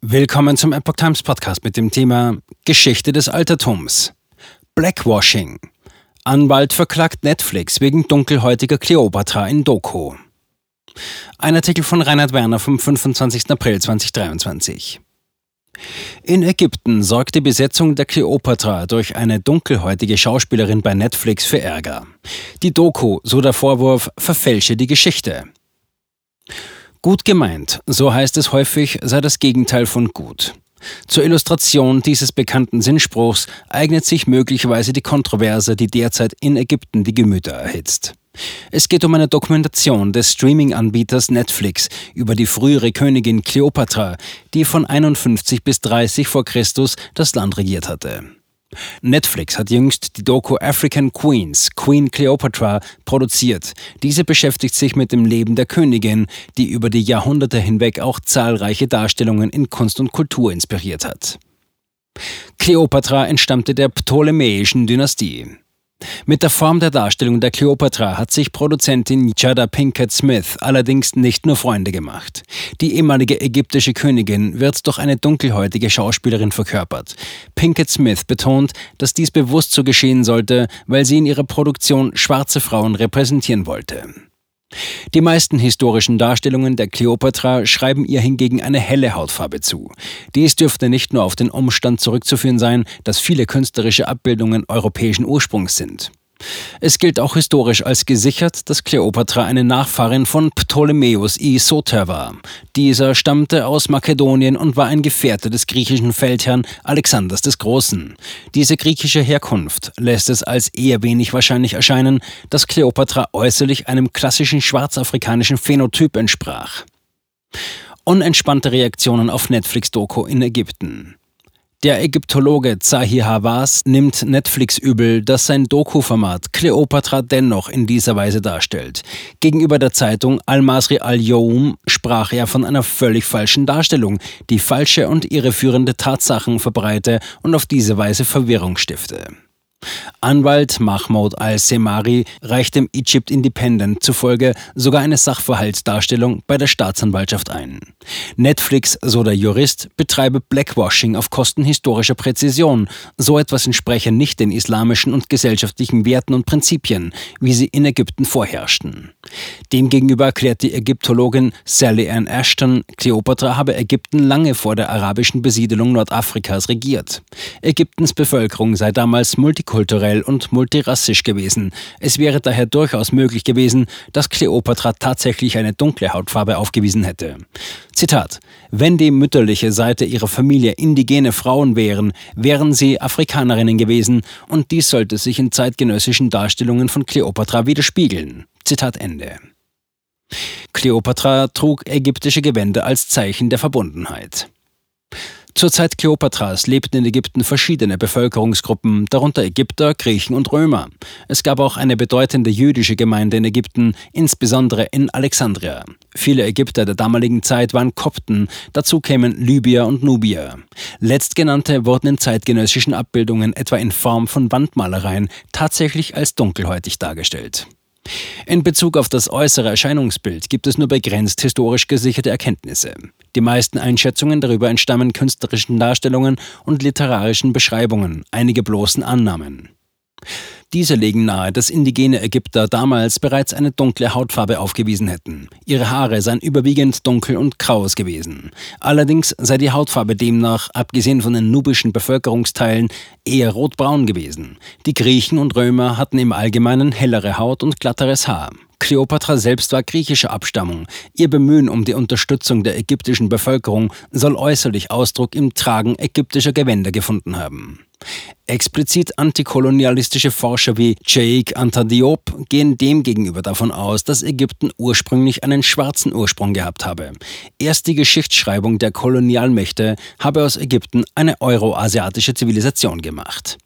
Willkommen zum Epoch Times Podcast mit dem Thema Geschichte des Altertums. Blackwashing. Anwalt verklagt Netflix wegen dunkelhäutiger Kleopatra in Doku. Ein Artikel von Reinhard Werner vom 25. April 2023. In Ägypten sorgt die Besetzung der Kleopatra durch eine dunkelhäutige Schauspielerin bei Netflix für Ärger. Die Doku, so der Vorwurf, verfälsche die Geschichte. Gut gemeint, so heißt es häufig, sei das Gegenteil von gut. Zur Illustration dieses bekannten Sinnspruchs eignet sich möglicherweise die Kontroverse, die derzeit in Ägypten die Gemüter erhitzt. Es geht um eine Dokumentation des Streaming-Anbieters Netflix über die frühere Königin Kleopatra, die von 51 bis 30 vor Christus das Land regiert hatte. Netflix hat jüngst die Doku African Queens, Queen Cleopatra, produziert. Diese beschäftigt sich mit dem Leben der Königin, die über die Jahrhunderte hinweg auch zahlreiche Darstellungen in Kunst und Kultur inspiriert hat. Kleopatra entstammte der ptolemäischen Dynastie. Mit der Form der Darstellung der Kleopatra hat sich Produzentin Jada Pinkett Smith allerdings nicht nur Freunde gemacht. Die ehemalige ägyptische Königin wird durch eine dunkelhäutige Schauspielerin verkörpert. Pinkett Smith betont, dass dies bewusst so geschehen sollte, weil sie in ihrer Produktion schwarze Frauen repräsentieren wollte. Die meisten historischen Darstellungen der Kleopatra schreiben ihr hingegen eine helle Hautfarbe zu. Dies dürfte nicht nur auf den Umstand zurückzuführen sein, dass viele künstlerische Abbildungen europäischen Ursprungs sind. Es gilt auch historisch als gesichert, dass Kleopatra eine Nachfahrin von Ptolemäus I. Soter war. Dieser stammte aus Makedonien und war ein Gefährte des griechischen Feldherrn Alexanders des Großen. Diese griechische Herkunft lässt es als eher wenig wahrscheinlich erscheinen, dass Kleopatra äußerlich einem klassischen schwarzafrikanischen Phänotyp entsprach. Unentspannte Reaktionen auf Netflix-Doku in Ägypten. Der Ägyptologe Zahi Hawass nimmt Netflix übel, dass sein Doku-Format Cleopatra dennoch in dieser Weise darstellt. Gegenüber der Zeitung Al-Masri al-Youm sprach er von einer völlig falschen Darstellung, die falsche und irreführende Tatsachen verbreite und auf diese Weise Verwirrung stifte. Anwalt Mahmoud al-Semari reicht dem Egypt Independent zufolge sogar eine Sachverhaltsdarstellung bei der Staatsanwaltschaft ein. Netflix, so der Jurist, betreibe Blackwashing auf Kosten historischer Präzision. So etwas entspreche nicht den islamischen und gesellschaftlichen Werten und Prinzipien, wie sie in Ägypten vorherrschten. Demgegenüber erklärt die Ägyptologin Sally Ann Ashton, Kleopatra habe Ägypten lange vor der arabischen Besiedelung Nordafrikas regiert. Ägyptens Bevölkerung sei damals multikulturell und multirassisch gewesen. Es wäre daher durchaus möglich gewesen, dass Kleopatra tatsächlich eine dunkle Hautfarbe aufgewiesen hätte. Zitat: Wenn die mütterliche Seite ihrer Familie indigene Frauen wären, wären sie Afrikanerinnen gewesen und dies sollte sich in zeitgenössischen Darstellungen von Kleopatra widerspiegeln. Zitat Ende. Kleopatra trug ägyptische Gewänder als Zeichen der Verbundenheit. Zur Zeit Kleopatras lebten in Ägypten verschiedene Bevölkerungsgruppen, darunter Ägypter, Griechen und Römer. Es gab auch eine bedeutende jüdische Gemeinde in Ägypten, insbesondere in Alexandria. Viele Ägypter der damaligen Zeit waren Kopten, dazu kämen Libyer und Nubier. Letztgenannte wurden in zeitgenössischen Abbildungen, etwa in Form von Wandmalereien, tatsächlich als dunkelhäutig dargestellt. In Bezug auf das äußere Erscheinungsbild gibt es nur begrenzt historisch gesicherte Erkenntnisse. Die meisten Einschätzungen darüber entstammen künstlerischen Darstellungen und literarischen Beschreibungen, einige bloßen Annahmen. Diese legen nahe, dass indigene Ägypter damals bereits eine dunkle Hautfarbe aufgewiesen hätten. Ihre Haare seien überwiegend dunkel und kraus gewesen. Allerdings sei die Hautfarbe demnach, abgesehen von den nubischen Bevölkerungsteilen, eher rotbraun gewesen. Die Griechen und Römer hatten im Allgemeinen hellere Haut und glatteres Haar. Kleopatra selbst war griechischer Abstammung. Ihr Bemühen um die Unterstützung der ägyptischen Bevölkerung soll äußerlich Ausdruck im Tragen ägyptischer Gewänder gefunden haben. Explizit antikolonialistische Forscher wie Cheikh Anta Diop gehen demgegenüber davon aus, dass Ägypten ursprünglich einen schwarzen Ursprung gehabt habe. Erst die Geschichtsschreibung der Kolonialmächte habe aus Ägypten eine euroasiatische Zivilisation gemacht.